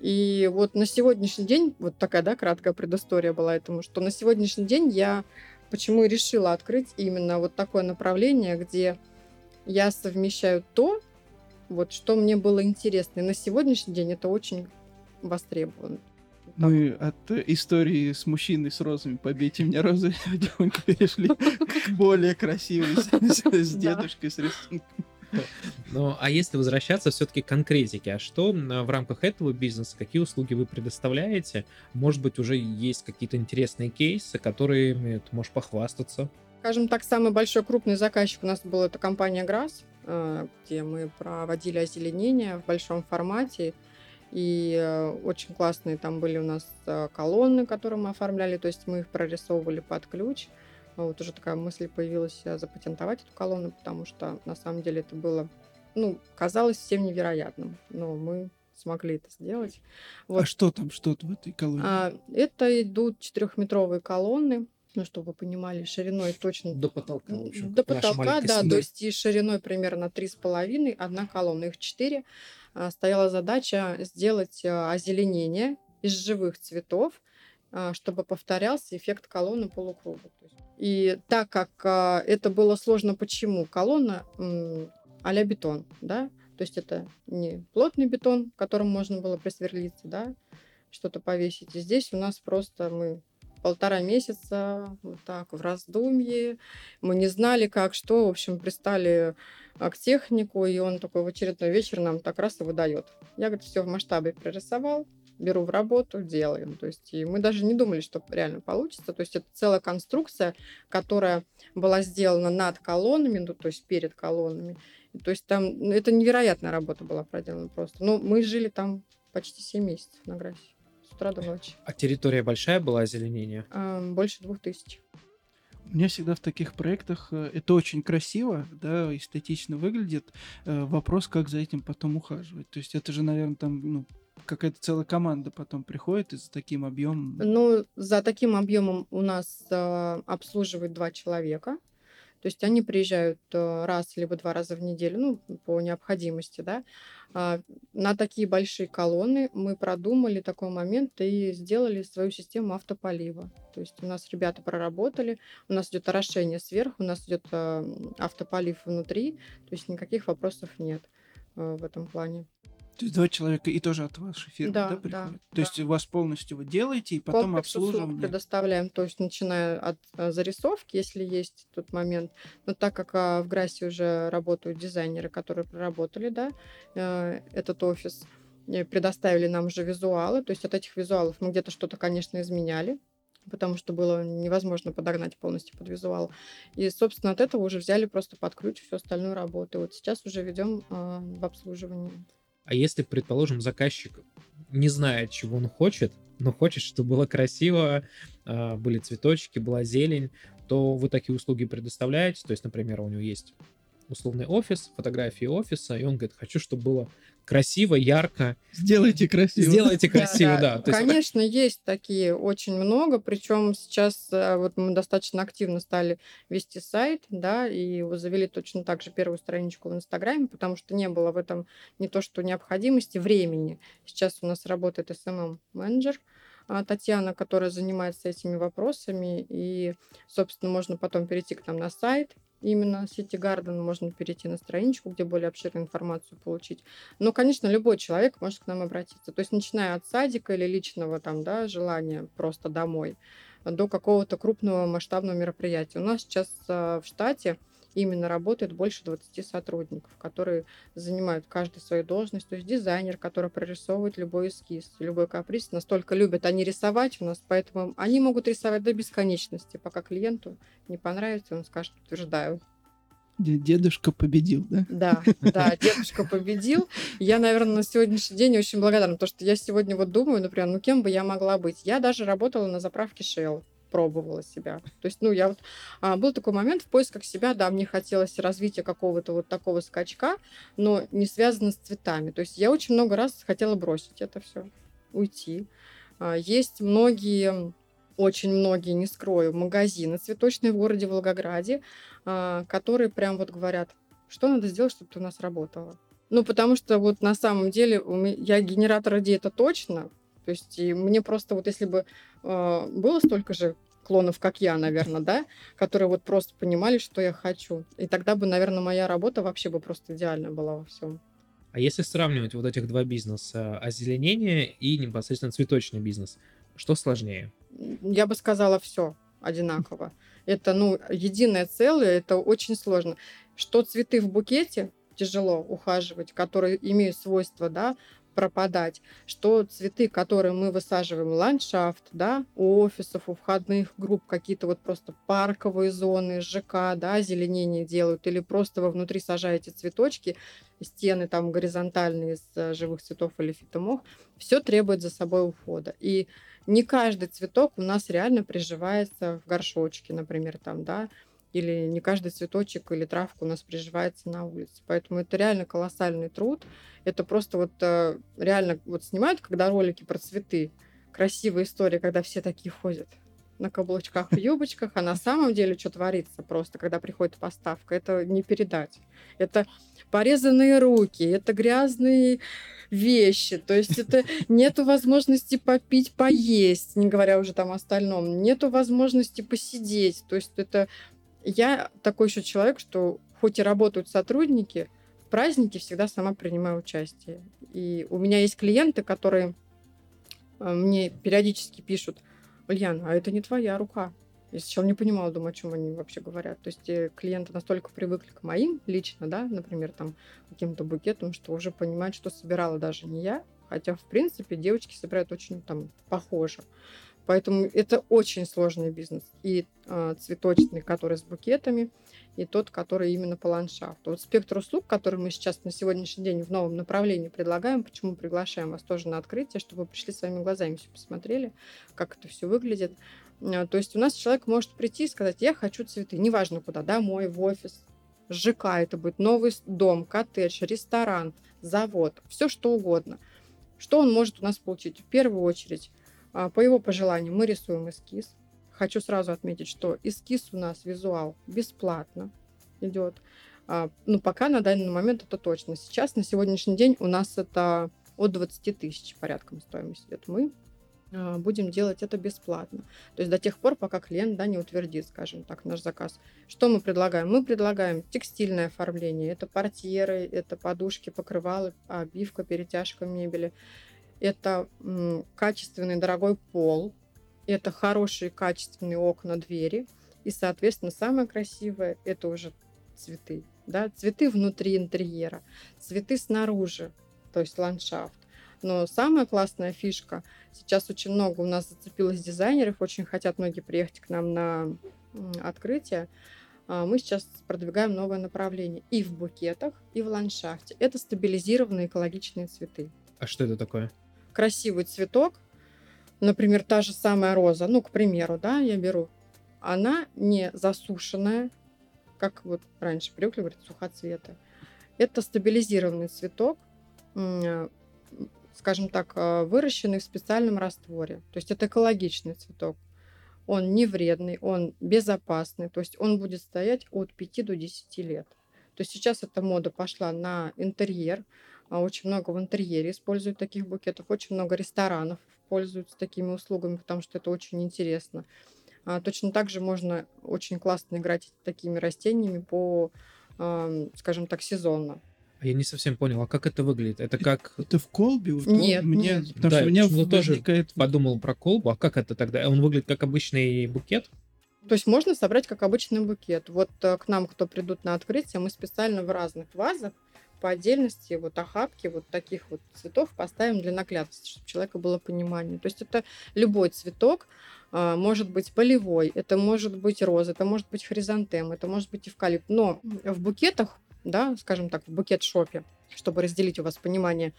И вот на сегодняшний день, вот такая, да, краткая предыстория была этому, что на сегодняшний день я почему и решила открыть именно вот такое направление, где я совмещаю то, вот что мне было интересно. И на сегодняшний день это очень востребовано. Так. Мы от э, истории с мужчиной с розами «Побейте меня розы» перешли к более красивой с- дедушкой с рисунком. Ну, а если возвращаться все-таки к конкретике, а что в рамках этого бизнеса, какие услуги вы предоставляете? Может быть, уже есть какие-то интересные кейсы, которыми ты можешь похвастаться? Скажем так, самый большой крупный заказчик у нас был это компания ГРАС, э, где мы проводили озеленение в большом формате. И э, очень классные там были у нас э, колонны, которые мы оформляли, то есть мы их прорисовывали под ключ. Вот уже такая мысль появилась запатентовать эту колонну, потому что на самом деле это было, ну, казалось всем невероятным, но мы смогли это сделать. А Вот. что там, что в этой колонии? А, это идут четырехметровые колонны, ну, чтобы вы понимали, шириной точно До потолка, в общем. до потолка, да, семья. то есть и шириной примерно три с половиной, одна колонна, их четыре. А, Стояла задача сделать а, озеленение из живых цветов, а, чтобы повторялся эффект колонны полукруга. То есть- И так как а, это было сложно, почему? Колонна а-ля бетон, да, то есть это не плотный бетон, которым можно было присверлиться, да, что-то повесить. И здесь у нас просто мы полтора месяца вот так в раздумье. Мы не знали, как, что. В общем, пристали а, к технику, и он такой в очередной вечер нам так раз и выдает. Я, говорит, все в масштабе прорисовал, беру в работу, делаем. То есть и мы даже не думали, что реально получится. То есть это целая конструкция, которая была сделана над колоннами, ну, то есть перед колоннами. То есть там ну, это невероятная работа была проделана просто. Но мы жили там почти 7 месяцев на Грассе. С утра до ночи. А территория большая была озеленение? А, больше двух тысяч. У меня всегда в таких проектах э, это очень красиво, да, эстетично выглядит. Э, вопрос, как за этим потом ухаживать. То есть это же, наверное, там ну, какая-то целая команда потом приходит и за таким объемом. Ну, за таким объемом у нас э, обслуживают два человека. То есть они приезжают э, раз либо два раза в неделю, ну, по необходимости, да. А, на такие большие колонны мы продумали такой момент и сделали свою систему автополива. То есть у нас ребята проработали, у нас идет орошение сверху, у нас идет автополив внутри, то есть никаких вопросов нет в этом плане. То есть два человека и тоже от вашей фирмы, да, Да, приходят? да, То да. есть у вас полностью вы делаете, и потом Комплекс обслуживание. предоставляем, то есть начиная от э, зарисовки, если есть тот момент. Но так как а, в Грасе уже работают дизайнеры, которые проработали, да, э, этот офис, э, предоставили нам уже визуалы, то есть от этих визуалов мы где-то что-то, конечно, изменяли, потому что было невозможно подогнать полностью под визуал. И, собственно, от этого уже взяли просто под ключ всю остальную работу. И вот сейчас уже ведем а, в обслуживании. А если, предположим, заказчик не знает, чего он хочет, но хочет, чтобы было красиво, а, были цветочки, была зелень, то вы такие услуги предоставляете. То есть, например, у него есть условный офис, фотографии офиса, и он говорит, хочу, чтобы было красиво, ярко. Сделайте красиво. Сделайте красиво, да. Конечно, есть такие очень много, причем сейчас э, вот мы достаточно активно стали вести сайт, да, и завели точно так же первую страничку в Инстаграме, потому что не было в этом не то что необходимости, времени. Сейчас у нас работает SMM-менеджер, а, Татьяна, которая занимается этими вопросами, и, собственно, можно потом перейти к нам на сайт, именно City Garden, можно перейти на страничку, где более обширную информацию получить. Но, конечно, любой человек может к нам обратиться. То есть, начиная от садика или личного там, да, желания просто домой, до какого-то крупного масштабного мероприятия. У нас сейчас а, в штате именно работает больше 20 сотрудников, которые занимают каждый свою должность. То есть дизайнер, который прорисовывает любой эскиз, любой каприз. Настолько любят они рисовать у нас, поэтому они могут рисовать до бесконечности, пока клиенту не понравится, он скажет, утверждаю. Де- Дедушка победил, да? Да, да, дедушка победил. Я, наверное, на сегодняшний день очень благодарна, потому что я сегодня вот думаю, например, ну кем бы я могла быть? Я даже работала на заправке Shell пробовала себя. То есть, ну, я вот... А, был такой момент в поисках себя, да, мне хотелось развития какого-то вот такого скачка, но не связано с цветами. То есть я очень много раз хотела бросить это все, уйти. А, есть многие очень многие, не скрою, магазины цветочные в городе Волгограде, а, которые прям вот говорят, что надо сделать, чтобы ты у нас работала. Ну, потому что вот на самом деле я генератор идей, это точно. То есть и мне просто вот если бы э, было столько же клонов, как я, наверное, да, которые вот просто понимали, что я хочу. И тогда бы, наверное, моя работа вообще бы просто идеальная была во всем. А если сравнивать вот этих два бизнеса, озеленение и непосредственно цветочный бизнес, что сложнее? Я бы сказала все одинаково. Это, ну, единое целое, это очень сложно. Что цветы в букете тяжело ухаживать, которые имеют свойство, да, пропадать, что цветы, которые мы высаживаем ландшафт, да, у офисов, у входных групп, какие-то вот просто парковые зоны, ЖК, да, озеленение делают, или просто вы внутри сажаете цветочки, стены там горизонтальные из э, живых цветов или фитомох, все требует за собой ухода. И не каждый цветок у нас реально приживается в горшочке, например, там, да, или не каждый цветочек или травка у нас приживается на улице. Поэтому это реально колоссальный труд. Это просто вот э, реально вот снимают, когда ролики про цветы, красивая история, когда все такие ходят на каблучках в юбочках, а на самом деле что творится просто, когда приходит поставка, это не передать. Это порезанные руки, это грязные вещи, то есть это нету возможности попить, поесть, не говоря уже там о остальном, нету возможности посидеть, то есть это я такой еще человек, что хоть и работают сотрудники, в празднике всегда сама принимаю участие. И у меня есть клиенты, которые а, мне периодически пишут, Ульяна, а это не твоя рука. Я сначала не понимала, думаю, о чем они вообще говорят. То есть э, клиенты настолько привыкли к моим лично, да, например, там каким-то букетам, что уже понимают, что собирала даже не я, хотя, в принципе, девочки собирают очень там похоже. Поэтому это очень сложный бизнес. И э, цветочный, который с букетами, и тот, который именно по ландшафту. Вот спектр услуг, который мы сейчас на сегодняшний день в новом направлении предлагаем, почему приглашаем вас тоже на открытие, чтобы вы пришли своими глазами все посмотрели, как это все выглядит. А, то есть у нас человек может прийти и сказать, я хочу цветы, неважно куда, домой, в офис, ЖК, это будет новый дом, коттедж, ресторан, завод, все что угодно. Что он может у нас получить? В первую очередь, по его пожеланию мы рисуем эскиз. Хочу сразу отметить, что эскиз у нас визуал бесплатно идет. А, ну, пока на данный момент это точно. Сейчас, на сегодняшний день, у нас это от 20 тысяч порядком стоимость идет. Мы а, будем делать это бесплатно. То есть до тех пор, пока клиент да, не утвердит, скажем так, наш заказ. Что мы предлагаем? Мы предлагаем текстильное оформление. Это портьеры, это подушки, покрывалы, обивка, перетяжка мебели. Это качественный дорогой пол. Это хорошие качественные окна, двери. И, соответственно, самое красивое – это уже цветы. Да? Цветы внутри интерьера, цветы снаружи, то есть ландшафт. Но самая классная фишка, сейчас очень много у нас зацепилось дизайнеров, очень хотят многие приехать к нам на открытие. А, мы сейчас продвигаем новое направление и в букетах, и в ландшафте. Это стабилизированные экологичные цветы. А что это такое? Красивый цветок, например, та же самая роза, ну, к примеру, да, я беру, она не засушенная, как вот раньше привыкли говорить, сухоцветы. Это стабилизированный цветок, скажем так, э, выращенный в специальном растворе. То есть это экологичный цветок. Он не вредный, он безопасный, то есть он будет стоять от 5 до 10 лет. То есть сейчас эта мода пошла на интерьер. А очень много в интерьере используют таких букетов. Очень много ресторанов пользуются такими услугами, потому что это очень интересно. А точно так же можно очень классно играть такими растениями по, скажем так, сезонно. А я не совсем понял, а как это выглядит? Это как... Это в колбе? В Нет, Мне, нет. Потому Да, что у меня почему-то тоже возникает... Подумал про колбу, а как это тогда? Он выглядит как обычный букет? То есть можно собрать как обычный букет. Вот э, к нам, кто придут на открытие, мы специально в разных вазах по отдельности вот охапки вот таких вот цветов поставим для наглядности, чтобы у человека было понимание. То есть это любой цветок, а, может быть полевой, это может быть роза, это может быть хризантем, это может быть эвкалипт. Но в букетах да, скажем так, в букет-шопе, чтобы разделить у вас понимание,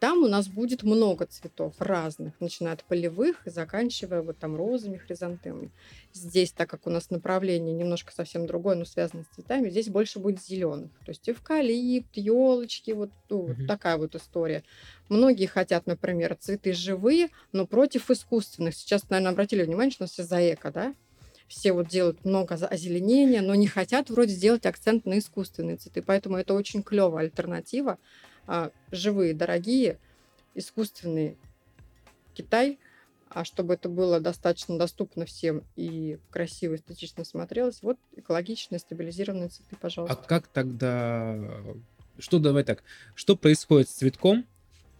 там у нас будет много цветов разных, начиная от полевых и заканчивая вот там розами, хризантемами. Здесь, так как у нас направление немножко совсем другое, но связано с цветами, здесь больше будет зеленых. То есть эвкалипт, елочки, вот, ну, вот такая вот история. Многие хотят, например, цветы живые, но против искусственных. Сейчас, наверное, обратили внимание, что у нас все за эко, да? все вот делают много озеленения, но не хотят вроде сделать акцент на искусственные цветы. Поэтому это очень клевая альтернатива. А, живые, дорогие, искусственные Китай, а чтобы это было достаточно доступно всем и красиво, эстетично смотрелось, вот экологичные, стабилизированные цветы, А пожалуйста. как тогда... Что, давай так, что происходит с цветком,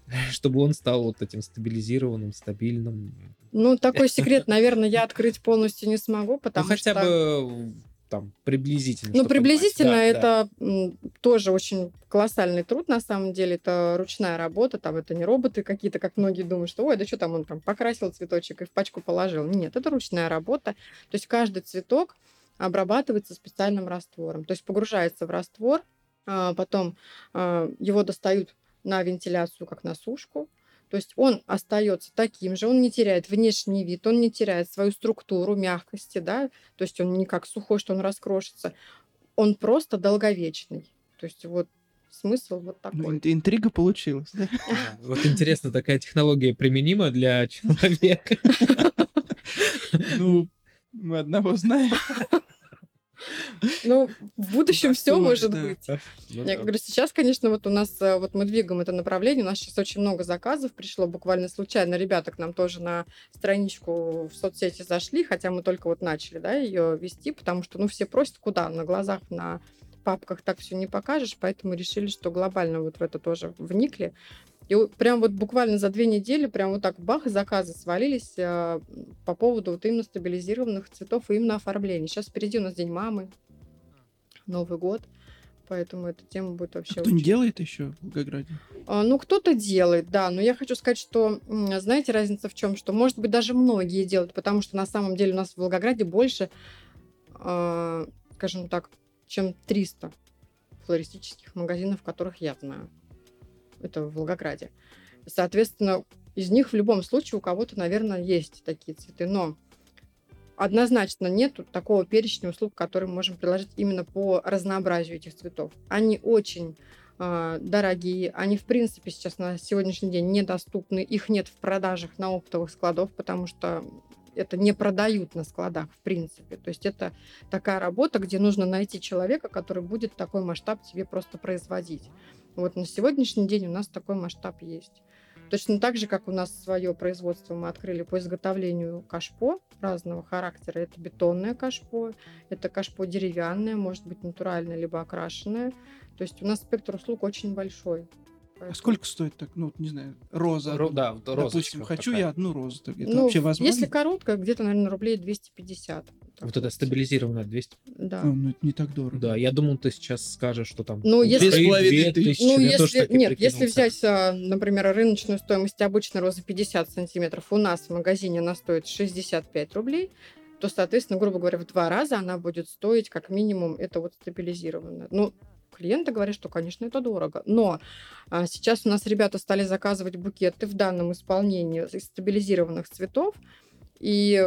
чтобы он стал вот этим стабилизированным, стабильным? Ну, такой секрет, наверное, я открыть полностью не смогу, Ну, потому хотя что... бы там приблизительно. Ну, понимать. приблизительно Да, да. это м, тоже очень колоссальный труд, на самом деле. Это ручная работа, там это не роботы какие-то, как многие думают, что ой, да что там он там покрасил цветочек и в пачку положил. Нет, это ручная работа. То есть каждый цветок обрабатывается специальным раствором. То есть погружается в раствор, а, потом а, его достают на вентиляцию, как на сушку. То есть он остается таким же, он не теряет внешний вид, он не теряет свою структуру мягкости, да, то есть он не как сухой, что он раскрошится, он просто долговечный. То есть вот смысл вот Ну, такой. ин- интрига получилась? Да. Вот интересно, такая технология применима для человека. Ну, мы одного знаем. Ну, в будущем все может быть. Ну Я говорю, сейчас, конечно, вот у нас, э, вот мы двигаем это направление, у нас сейчас очень много заказов пришло, буквально случайно. Ребята к нам тоже на страничку в соцсети зашли, хотя мы только вот начали, да, ее вести, потому что, ну, все просят, куда, на глазах, на папках так все не покажешь, поэтому решили, что глобально вот в это тоже вникли. И прям вот буквально за две недели прям вот так бах, заказы свалились а, по поводу вот именно стабилизированных цветов и именно оформления. Сейчас впереди у нас День мамы, Новый год. Поэтому эта тема будет вообще... А кто не очень- делает еще в Волгограде? А, Ну, кто-то делает, да, но я хочу сказать, что, знаете, разница в чем? Что, может быть, даже многие делают, потому что на самом деле у нас в Волгограде больше, а, скажем так, чем 300 флористических магазинов, которых я знаю. Это в Волгограде. Соответственно, из них в любом случае у кого-то, наверное, есть такие цветы, но однозначно нету такого перечня услуг, который мы можем приложить именно по разнообразию этих цветов. Они очень а, дорогие, они в принципе сейчас на сегодняшний день недоступны, их нет в продажах на оптовых складов, потому что это не продают на складах в принципе. То есть это такая работа, где нужно найти человека, который будет такой масштаб тебе просто производить. Вот на сегодняшний день у нас такой масштаб есть. Точно так же, как у нас свое производство мы открыли по изготовлению кашпо разного характера. Это бетонное кашпо, это кашпо деревянное, может быть натуральное, либо окрашенное. То есть у нас спектр услуг очень большой. А сколько стоит так, ну, не знаю, роза? Ро- да, роза Допустим, всё хочу такая. я одну розу. Это Ну, вообще возможно? Если короткая, где-то, наверное, рублей 250. Вот это стабилизированная 200. Да. А, ну, это не так дорого. Да, я думал, ты сейчас скажешь, что там... Ну, если- стоит Две с половиной 2000, тысячи. Ну, я если, нет, если взять, а, например, рыночную стоимость обычной розы 50 сантиметров, у нас в магазине она стоит 65 рублей, то, соответственно, грубо говоря, в два раза она будет стоить как минимум это вот стабилизированная. Ну, клиенты говорят, что, конечно, это дорого. Но а, сейчас у нас ребята стали заказывать букеты в данном исполнении из стабилизированных цветов, и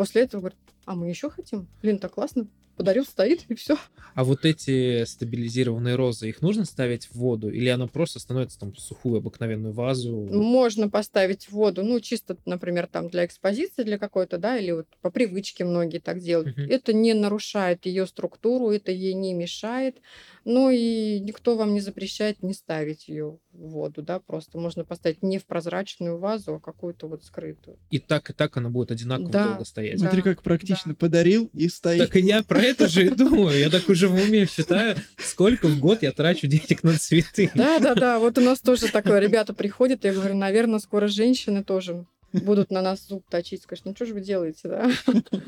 после этого говорят, а мы еще хотим? Блин, так классно. Подарил, стоит, и все. А вот эти стабилизированные розы, их нужно ставить в воду? Или она просто становится там сухую обыкновенную вазу? Можно поставить в воду, ну, чисто, например, там для экспозиции, для какой-то, да, или вот по привычке многие так делают. Мгм. Это не нарушает ее структуру, это ей не мешает. Ну и никто вам не запрещает не ставить ее в воду, да, просто можно поставить не в прозрачную вазу, а какую-то вот скрытую. И так, и так она будет одинаково Да. долго стоять. Да. Смотри, как практично. Подарил и стоит. Так и я про это же и думаю. Я так уже в уме считаю, сколько в год я трачу денег на цветы. Да, да, да, вот у нас тоже такое, ребята приходят, я говорю, наверное, скоро женщины тоже будут на нас зуб точить, скажут, ну что же вы делаете, да?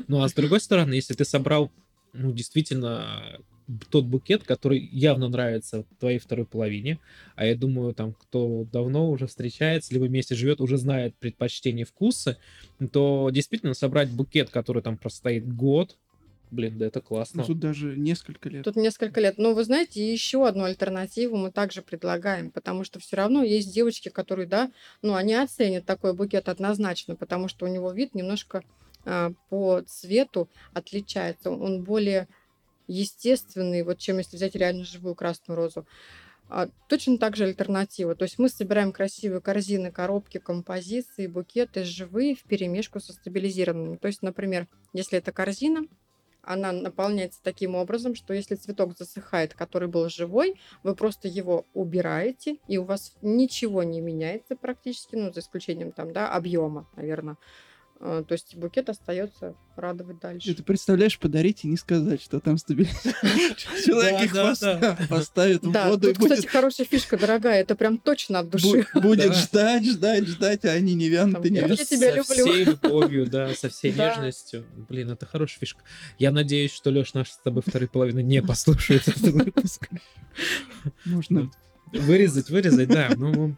Ну а с другой стороны, если ты собрал, ну, действительно, тот букет, который явно нравится твоей второй половине, а я думаю, там, кто давно уже встречается, либо вместе живет, уже знает предпочтения вкусы, то действительно собрать букет, который там простоит год, блин, да это классно. Ну, Тут даже несколько лет. Тут несколько лет. Но вы знаете, еще одну альтернативу мы также предлагаем, потому что все равно есть девочки, которые, да, ну, они оценят такой букет однозначно, потому что у него вид немножко а, по цвету отличается. Он более естественный, вот чем если взять реально живую красную розу. А, точно так же альтернатива. То есть мы собираем красивые корзины, коробки, композиции, букеты живые в перемешку со стабилизированными. То есть, например, если это корзина, она наполняется таким образом, что если цветок засыхает, который был живой, вы просто его убираете, и у вас ничего не меняется практически, ну, за исключением там, да, объема, наверное. То есть букет остается радовать дальше. И ты представляешь, подарить и не сказать, что там стабилизатор. Человек Да, их да, поста- да. поставит в Да, воду тут, кстати, хорошая фишка, дорогая, это прям точно от души. бу- будет Да. ждать, ждать, ждать, а они не вянут и не я тебя со люблю. всей любовью, да, со всей Да. нежностью. Блин, это хорошая фишка. Я надеюсь, что Леш наш с тобой второй половины не послушает этот выпуск. Можно Вырезать, вырезать, да. Ну,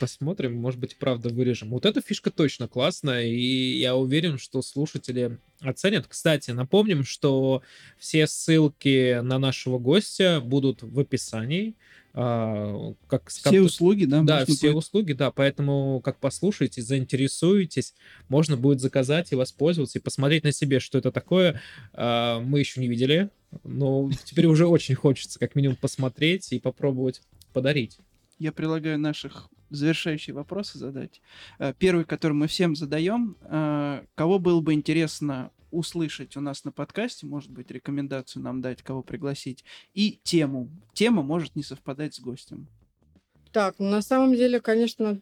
посмотрим, может быть, правда вырежем. Вот эта фишка точно классная, и я уверен, что слушатели оценят. Кстати, напомним, что все ссылки на нашего гостя будут в описании. А, Как, все как- услуги, да, да, все будет. услуги, да, поэтому как послушаете, заинтересуетесь, можно будет заказать и воспользоваться, и посмотреть на себе, что это такое. А, Мы еще не видели, но теперь уже очень хочется как минимум посмотреть и попробовать подарить. Я предлагаю наших завершающие вопросы задать. Э, Первый, который мы всем задаем. э, Кого было бы интересно услышать у нас на подкасте, может быть, рекомендацию нам дать, кого пригласить, и тему. Тема может не совпадать с гостем. Так, ну на самом деле, конечно,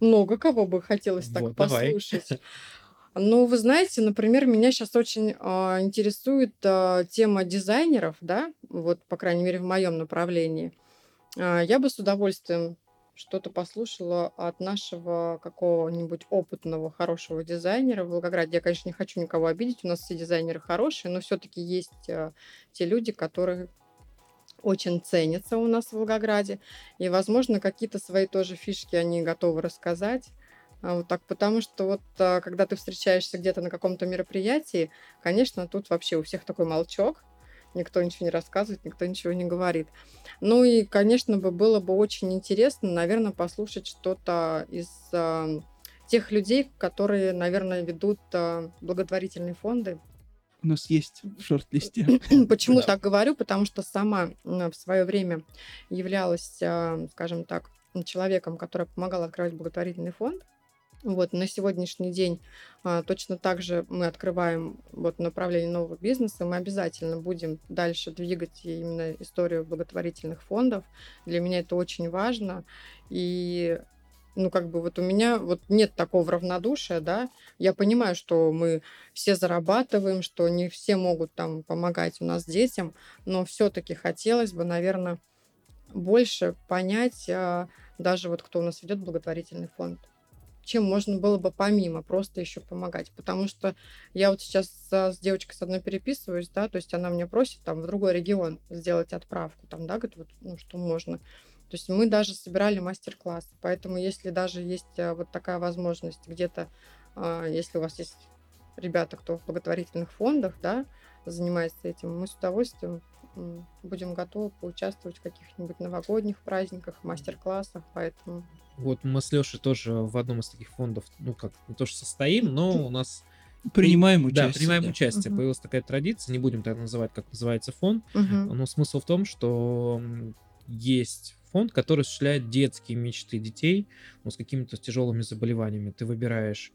много кого бы хотелось так Вот, давай. послушать. Ну, вы знаете, например, меня сейчас очень а, интересует а, тема дизайнеров, да, вот, по крайней мере, в моем направлении. А, я бы с удовольствием что-то послушала от нашего какого-нибудь опытного, хорошего дизайнера в Волгограде. Я, конечно, не хочу никого обидеть, у нас все дизайнеры хорошие, но все-таки есть э, те люди, которые очень ценятся у нас в Волгограде. И, возможно, какие-то свои тоже фишки они готовы рассказать. А, вот так, потому что вот а, когда ты встречаешься где-то на каком-то мероприятии, конечно, тут вообще у всех такой молчок, никто ничего не рассказывает, никто ничего не говорит. Ну и, конечно, бы было бы очень интересно, наверное, послушать что-то из э, тех людей, которые, наверное, ведут э, благотворительные фонды. У нас есть в шорт-листе. Почему так говорю? Потому что сама в свое время являлась, скажем так, человеком, который помогал открывать благотворительный фонд. Вот, на сегодняшний день а, точно так же мы открываем вот направление нового бизнеса. Мы обязательно будем дальше двигать именно историю благотворительных фондов. Для меня это очень важно. И ну, как бы вот у меня вот нет такого равнодушия, да, я понимаю, что мы все зарабатываем, что не все могут там помогать у нас детям, но все-таки хотелось бы, наверное, больше понять а, даже вот кто у нас ведет благотворительный фонд чем можно было бы помимо просто еще помогать. Потому что я вот сейчас с девочкой с одной переписываюсь, да, то есть она мне просит там в другой регион сделать отправку, там, да, говорит, вот, ну, что можно. То есть мы даже собирали мастер-класс. Поэтому если даже есть э, вот такая возможность где-то, а, если у вас есть ребята, кто в благотворительных фондах, да, занимается этим, мы с удовольствием будем готовы поучаствовать в каких-нибудь новогодних праздниках, мастер-классах, поэтому... Вот мы с Лешей тоже в одном из таких фондов, ну как, не то что состоим, но у нас... Принимаем участие. Да, принимаем да. участие. Угу. Появилась такая традиция, не будем так называть, как называется фонд, угу. но смысл в том, что есть фонд, который осуществляет детские мечты детей ну, с какими-то тяжелыми заболеваниями. Ты выбираешь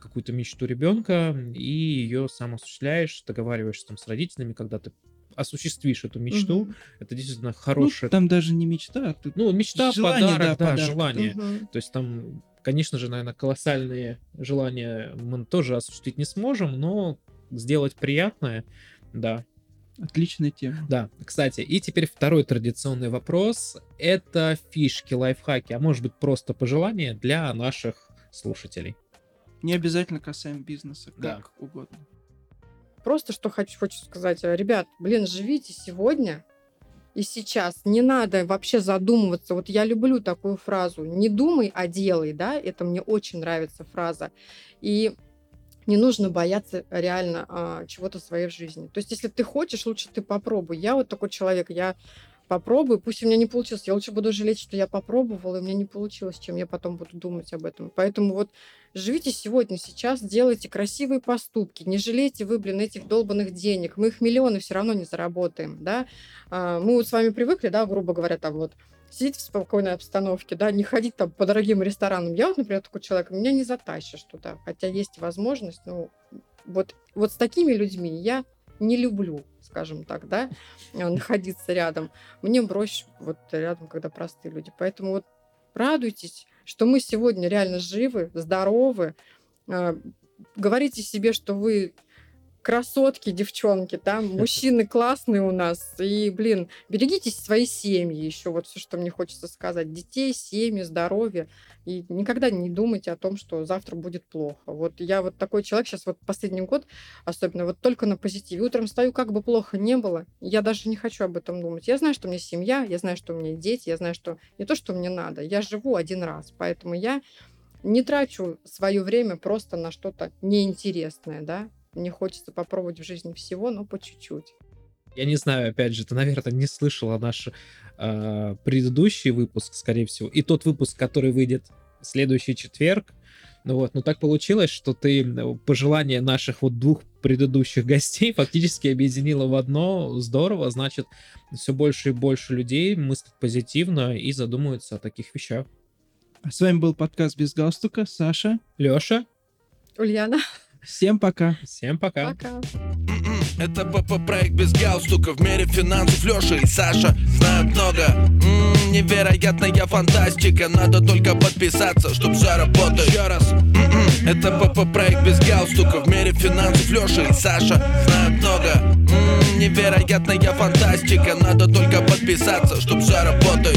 какую-то мечту ребенка и ее сам осуществляешь, договариваешься там с родителями, когда ты осуществишь эту мечту. Угу. Это действительно хорошая. Ну, там даже не мечта, а ну мечта, желание, подарок, да, да подарок. желание. Угу. То есть там, конечно же, наверное, колоссальные желания мы тоже осуществить не сможем, но сделать приятное, да. Отличная тема. Да, кстати, и теперь второй традиционный вопрос. Это фишки, лайфхаки, а может быть просто пожелания для наших слушателей. Не обязательно касаемо бизнеса, как да. угодно. Просто что хочу, хочу сказать, ребят, блин, живите сегодня и сейчас. Не надо вообще задумываться. Вот я люблю такую фразу. Не думай, а делай, да? Это мне очень нравится фраза. И не нужно бояться реально а, чего-то в своей жизни. То есть, если ты хочешь, лучше ты попробуй. Я вот такой человек, я попробую, пусть у меня не получилось, я лучше буду жалеть, что я попробовала, и у меня не получилось, чем я потом буду думать об этом. Поэтому вот живите сегодня, сейчас, делайте красивые поступки, не жалейте вы, блин, этих долбанных денег, мы их миллионы все равно не заработаем, да. А, мы вот с вами привыкли, да, грубо говоря, там вот сидеть в спокойной обстановке, да, не ходить там по дорогим ресторанам. Я вот, например, такой человек, меня не затащишь туда, хотя есть возможность, ну, вот, вот с такими людьми я не люблю, скажем так, да, э, находиться рядом. Мне проще вот рядом, когда простые люди. Поэтому вот радуйтесь, что мы сегодня реально живы, здоровы. Э, говорите себе, что вы красотки, девчонки, там мужчины классные у нас. И, блин, берегите свои семьи еще. Вот все, что мне хочется сказать. Детей, семьи, здоровье. И никогда не думайте о том, что завтра будет плохо. Вот я вот такой человек сейчас вот последний год, особенно вот только на позитиве. Утром стою, как бы плохо не было. Я даже не хочу об этом думать. Я знаю, что у меня семья, я знаю, что у меня дети, я знаю, что не то, что мне надо. Я живу один раз. Поэтому я не трачу свое время просто на что-то неинтересное, да. Мне хочется попробовать в жизни всего, но по чуть-чуть. Я не знаю, опять же, ты, наверное, не слышала наш э, предыдущий выпуск, скорее всего, и тот выпуск, который выйдет в следующий четверг. Ну вот, но так получилось, что ты пожелания наших вот двух предыдущих гостей фактически объединила в одно. Здорово, значит, все больше и больше людей мыслят позитивно и задумываются о таких вещах. А с вами был подкаст без галстука. Саша, Леша, Ульяна. Всем пока. Всем пока. Пока. Это ПП проект без галстука В мире финансов Леша и Саша знают много. М-м, Невероятная фантастика. Надо только подписаться, чтоб все работало Еще раз. М-м, Это ПП проект без галстука В мире финансов Леша и Саша знают много. М-м, Невероятная фантастика. Надо только подписаться, чтоб все работало